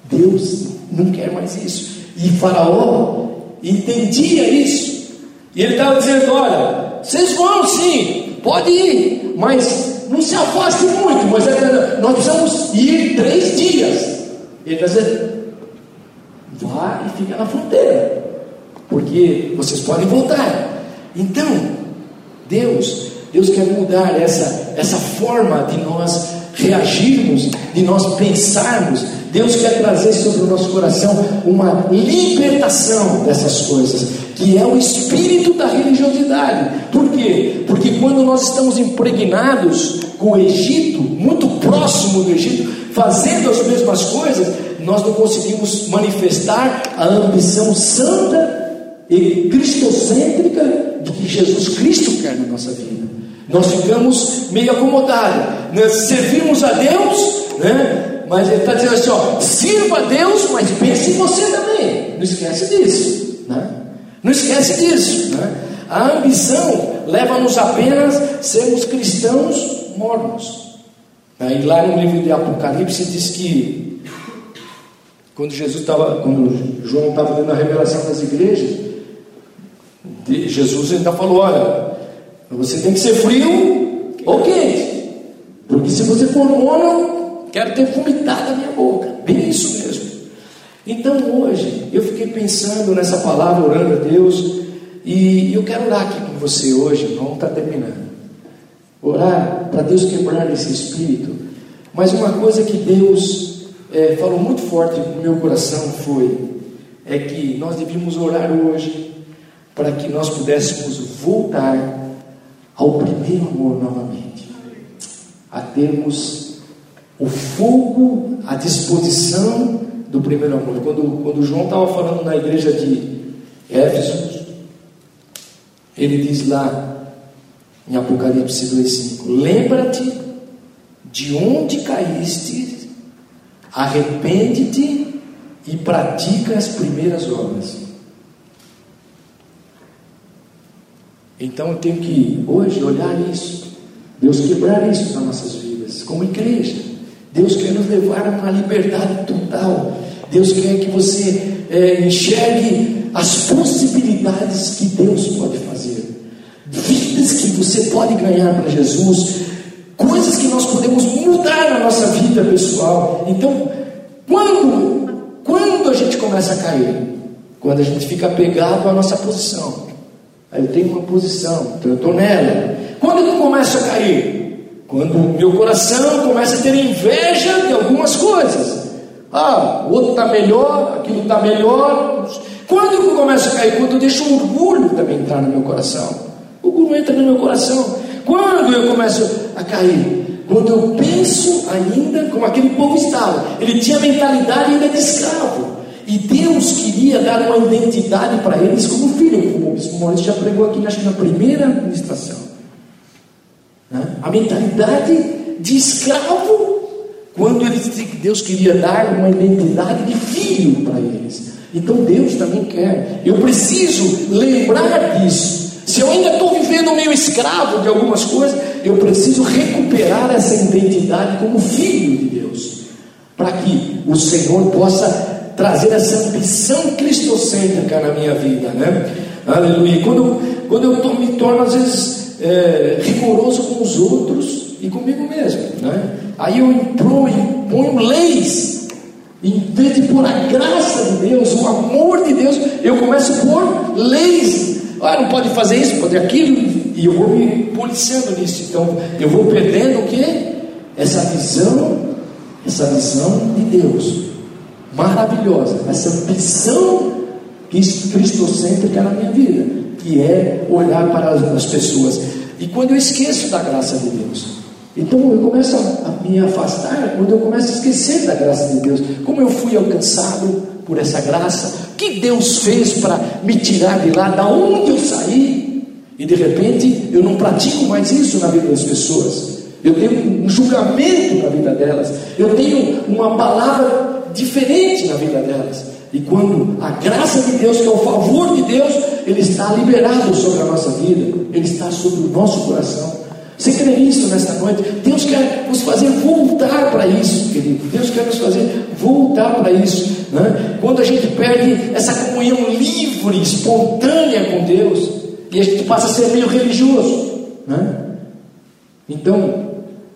Deus não quer mais isso. E Faraó entendia isso. E ele estava dizendo: Olha, vocês vão sim, pode ir, mas não se afaste muito. Mas é nós precisamos ir três dias. Ele está dizendo: Vá e fica na fronteira, porque vocês podem voltar. Então, Deus Deus quer mudar essa, essa forma de nós reagirmos, de nós pensarmos. Deus quer trazer sobre o nosso coração uma libertação dessas coisas, que é o espírito da religiosidade. Por quê? Porque quando nós estamos impregnados com o Egito, muito próximo do Egito, fazendo as mesmas coisas, nós não conseguimos manifestar a ambição santa e cristocêntrica que Jesus Cristo quer na nossa vida. Nós ficamos meio acomodados, né? servimos a Deus, né? mas ele está dizendo assim: ó, sirva a Deus, mas pense em você também. Não esquece disso. Né? Não esquece disso. Né? A ambição leva-nos apenas a sermos cristãos mornos. Aí lá no livro de Apocalipse diz que quando Jesus estava, quando João estava dando a revelação das igrejas, Jesus ainda falou: olha, você tem que ser frio ou quente. Porque se você for mono, quero ter vomitado a minha boca. Bem isso mesmo. Então hoje, eu fiquei pensando nessa palavra, orando a Deus. E eu quero orar aqui com você hoje, vamos estar terminando. Orar para Deus quebrar esse espírito. Mas uma coisa que Deus é, falou muito forte no meu coração foi: é que nós devíamos orar hoje para que nós pudéssemos voltar ao primeiro amor novamente, a termos o fogo à disposição do primeiro amor. Quando, quando João estava falando na igreja de Éfeso, ele diz lá em Apocalipse 2,5: Lembra-te de onde caíste, arrepende-te e pratica as primeiras obras. Então eu tenho que hoje olhar isso, Deus quebrar isso nas nossas vidas, como igreja. Deus quer nos levar a uma liberdade total. Deus quer que você é, enxergue as possibilidades que Deus pode fazer, vidas que você pode ganhar para Jesus, coisas que nós podemos mudar na nossa vida pessoal. Então, quando, quando a gente começa a cair? Quando a gente fica apegado à nossa posição. Aí eu tenho uma posição, então eu estou nela. Quando eu começo a cair? Quando meu coração começa a ter inveja de algumas coisas. Ah, o outro está melhor, aquilo está melhor. Quando eu começo a cair? Quando eu deixo o orgulho também entrar no meu coração. O orgulho entra no meu coração. Quando eu começo a cair? Quando eu penso ainda como aquele povo estava. Ele tinha a mentalidade ainda de escravo. E Deus queria dar uma identidade para eles como filho, como o Bispo Maurício já pregou aqui, acho que na primeira administração. Né? A mentalidade de escravo, quando eles, Deus queria dar uma identidade de filho para eles. Então Deus também quer. Eu preciso lembrar disso. Se eu ainda estou vivendo meio escravo de algumas coisas, eu preciso recuperar essa identidade como filho de Deus, para que o Senhor possa trazer essa ambição cristocêntrica na minha vida, né? Aleluia. Quando, quando eu me torno, às vezes, é, rigoroso com os outros e comigo mesmo, né? Aí eu imponho, imponho leis, em vez de pôr a graça de Deus, o amor de Deus, eu começo a pôr leis. Ah, não pode fazer isso, pode aquilo, e eu vou me policiando nisso. Então, eu vou perdendo o que? Essa visão, essa visão de Deus maravilhosa, essa ambição cristocêntrica na minha vida, que é olhar para as pessoas. E quando eu esqueço da graça de Deus, então eu começo a me afastar, quando eu começo a esquecer da graça de Deus, como eu fui alcançado por essa graça, que Deus fez para me tirar de lá, da onde eu saí, e de repente eu não pratico mais isso na vida das pessoas. Eu tenho um julgamento na vida delas, eu tenho uma palavra diferente na vida delas. E quando a graça de Deus, que é o favor de Deus, ele está liberado sobre a nossa vida, ele está sobre o nosso coração. Você crê nisso nesta noite? Deus quer nos fazer voltar para isso, querido. Deus quer nos fazer voltar para isso. Né? Quando a gente perde essa comunhão livre, espontânea com Deus, e a gente passa a ser meio religioso. Né? Então,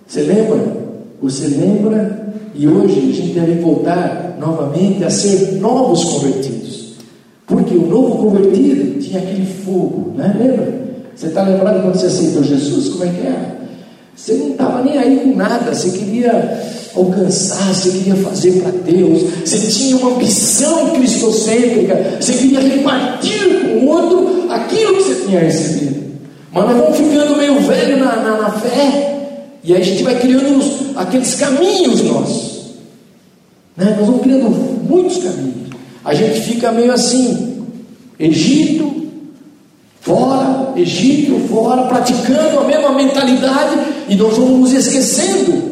você lembra? Você lembra e hoje a gente deve voltar novamente a ser novos convertidos. Porque o novo convertido tinha aquele fogo, né? Lembra? Você está lembrado quando você aceitou Jesus? Como é que era? Você não estava nem aí com nada, você queria alcançar, você queria fazer para Deus, você tinha uma ambição cristocêntrica, você queria repartir com o outro aquilo que você tinha recebido. Mas nós vamos ficando meio velho na, na, na fé, e aí a gente vai criando aqueles caminhos nossos. Né? Nós vamos criando muitos caminhos. A gente fica meio assim, Egito, fora, Egito, fora, praticando a mesma mentalidade, e nós vamos nos esquecendo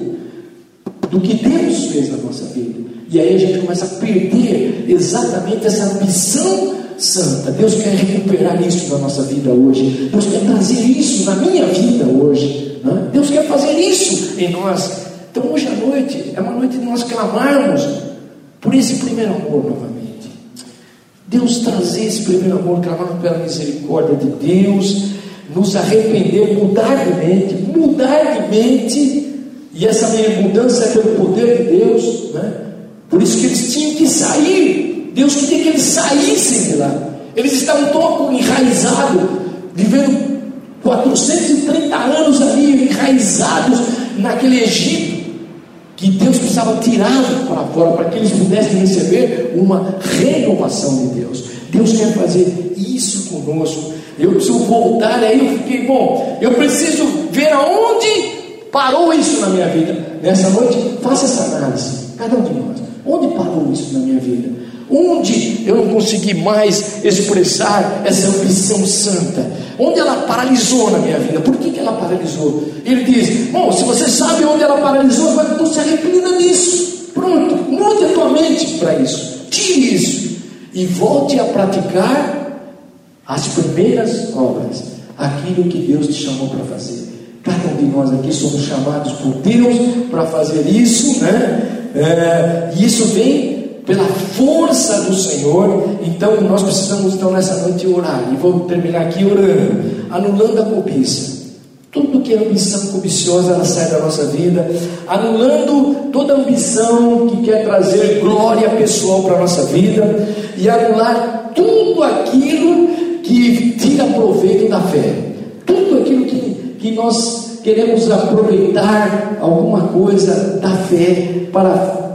do que Deus fez na nossa vida. E aí a gente começa a perder exatamente essa ambição santa. Deus quer recuperar isso na nossa vida hoje. Deus quer trazer isso na minha vida hoje. Né? Deus quer fazer isso em nós. Então hoje à noite é uma noite de nós clamarmos por esse primeiro amor novamente. Deus trazer esse primeiro amor, clamarmos pela misericórdia de Deus, nos arrepender, mudar de mente, mudar de mente, e essa minha mudança é pelo poder de Deus, né? por isso que eles tinham que sair, Deus queria que eles saíssem de lá, eles estavam tão enraizados, vivendo 430 anos ali enraizados naquele Egito. que Deus precisava tirá-los para fora para que eles pudessem receber uma renovação de Deus. Deus quer fazer isso conosco. Eu preciso voltar, aí eu fiquei, bom, eu preciso ver aonde parou isso na minha vida. Nessa noite, faça essa análise, cada um de nós. Onde parou isso na minha vida? Onde eu não consegui mais expressar essa ambição santa? Onde ela paralisou na minha vida? Por que, que ela paralisou? Ele diz: Bom, se você sabe onde ela paralisou, agora então se arrependa nisso. Pronto, mude a tua mente para isso. Tire isso. E volte a praticar as primeiras obras, aquilo que Deus te chamou para fazer. Cada um de nós aqui somos chamados por Deus para fazer isso, né? É, e isso vem pela força do Senhor. Então nós precisamos então nessa noite orar. E vou terminar aqui orando, anulando a cobiça. Tudo que é ambição cobiciosa ela sai da nossa vida, anulando toda ambição que quer trazer glória pessoal para a nossa vida e anular tudo aquilo que tira proveito da fé, tudo aquilo que, que nós queremos aproveitar alguma coisa da fé para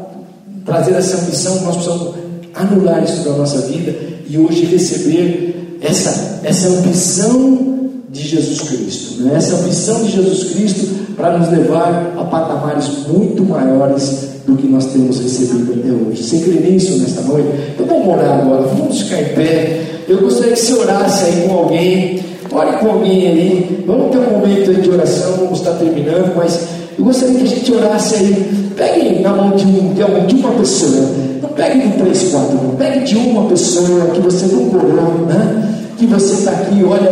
trazer essa ambição, nós precisamos anular isso da nossa vida e hoje receber essa, essa ambição de Jesus Cristo, né? essa ambição de Jesus Cristo para nos levar a patamares muito maiores do que nós temos recebido até hoje. Você crê nisso nesta noite? Então vamos orar agora, vamos ficar em pé. Eu gostaria que você orasse aí com alguém, ore com alguém aí. Vamos ter um momento de oração, vamos estar terminando, mas eu gostaria que a gente orasse aí. Pegue na mão de, um, de, de uma pessoa. Não pegue de três, quatro, não. Pegue de uma pessoa que você não orou, né? Que você está aqui, olha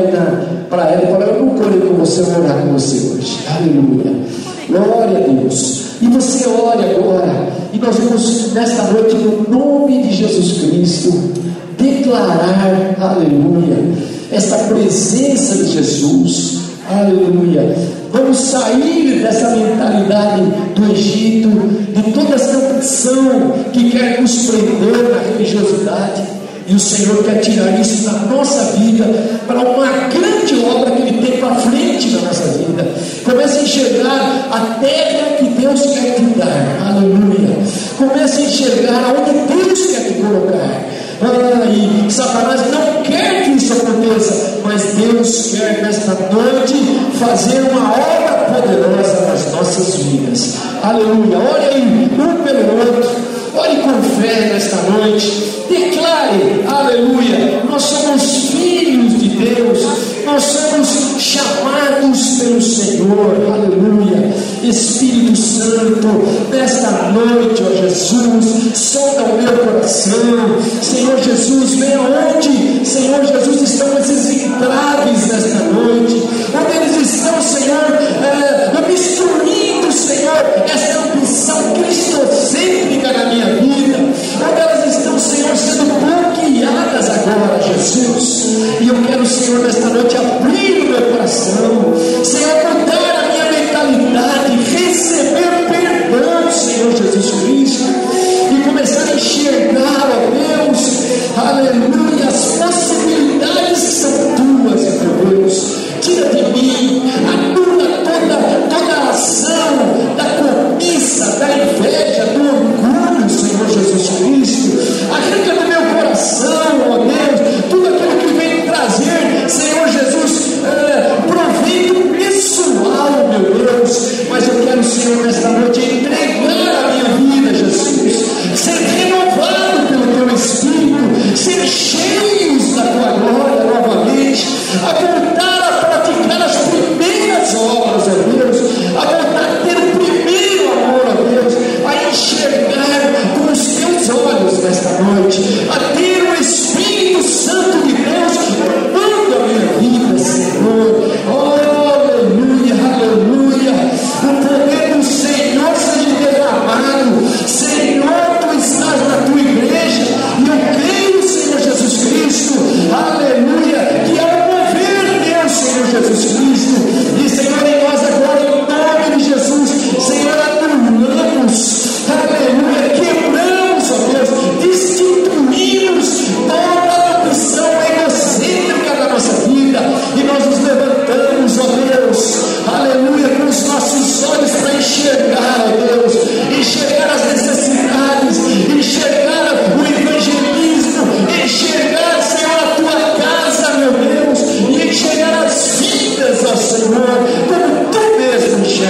para ela e fala, eu não orei com você, eu vou orar com você hoje. Aleluia. Glória a Deus. E você ore agora. E nós vamos, nesta noite, no nome de Jesus Cristo, declarar, aleluia, esta presença de Jesus. Aleluia Vamos sair dessa mentalidade do Egito, de toda essa ambição que quer nos prender na religiosidade. E o Senhor quer tirar isso da nossa vida para uma grande obra que Ele tem para frente na nossa vida. Comece a enxergar a terra que Deus quer te dar. Aleluia. Comece a enxergar aonde Deus quer te colocar. E Satanás não quer que isso aconteça, mas Deus quer nesta noite fazer uma obra poderosa nas nossas vidas. Aleluia. Ore aí, um pelo outro. Ore com fé nesta noite. Declare, aleluia. Nós somos filhos de Deus. Nós somos chamados pelo Senhor. Aleluia. Espírito Santo, nesta noite, ó Jesus, solta o meu coração. Senhor Jesus, vem aonde, Senhor Jesus, estão esses entraves nesta noite. Onde eles estão, Senhor, é, obstruindo, Senhor, esta ambição cristocêntrica na minha vida. Elas estão, Senhor, sendo bloqueadas agora, Jesus. E eu quero, Senhor, nesta noite abrir o meu coração.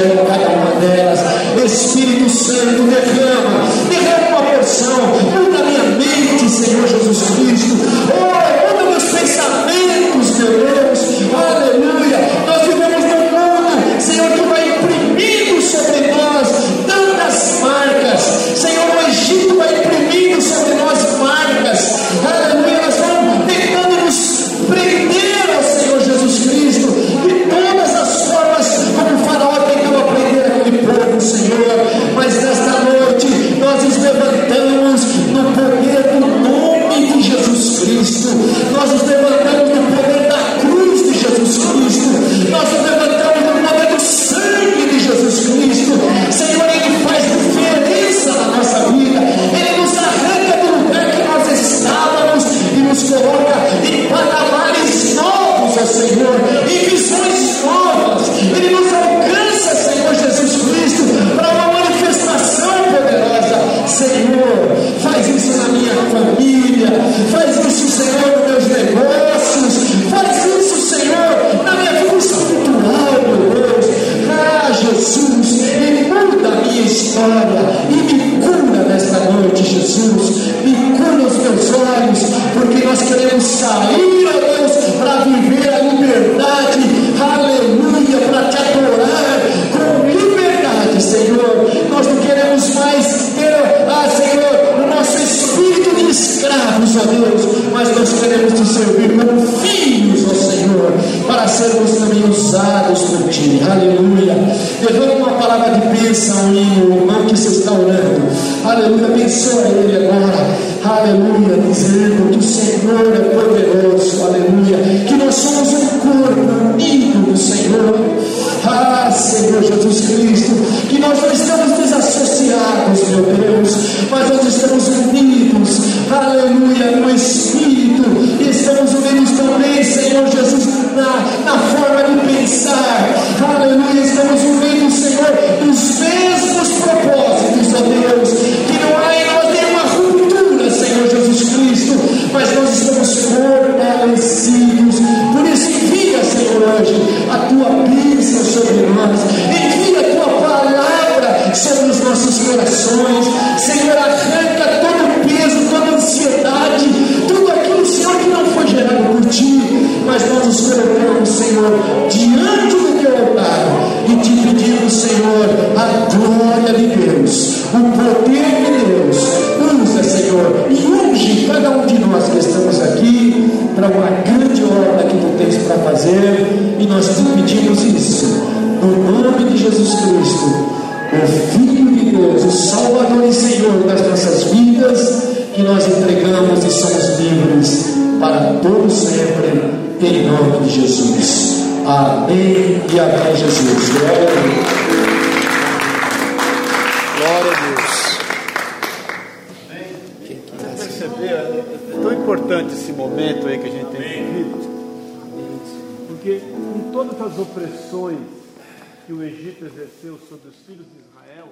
cada uma delas. Espírito Santo, derrama aleluia, dizendo que o Senhor é poderoso, aleluia. Que nós somos um corpo unido no Senhor, ah, Senhor Jesus Cristo, que nós não estamos desassociados, meu Deus, mas nós estamos unidos, aleluia, no Espírito, e estamos unidos também, Senhor Jesus, na, na forma de pensar, aleluia, estamos unidos, Senhor, nos mesmos propósitos, corações, Senhor, arranca todo o peso, toda a ansiedade, tudo aquilo, Senhor, que não foi gerado por ti, mas nós nos colocamos, Senhor, diante do teu altar e te pedimos, Senhor, a glória de Deus, o poder de Deus, usa, Senhor, e unge cada um de nós que estamos aqui para uma grande obra que tu tens para fazer, e nós te pedimos isso, no nome de Jesus Cristo, o Filho Deus, o Salvador e Senhor das nossas vidas, que nós entregamos e somos livres para todo sempre, em nome de Jesus. Amém e amém, Jesus. Glória a Deus. Glória a Deus. perceber, é tão importante esse momento aí que a gente tem vivido, porque com todas as opressões que o Egito exerceu sobre os filhos de Israel,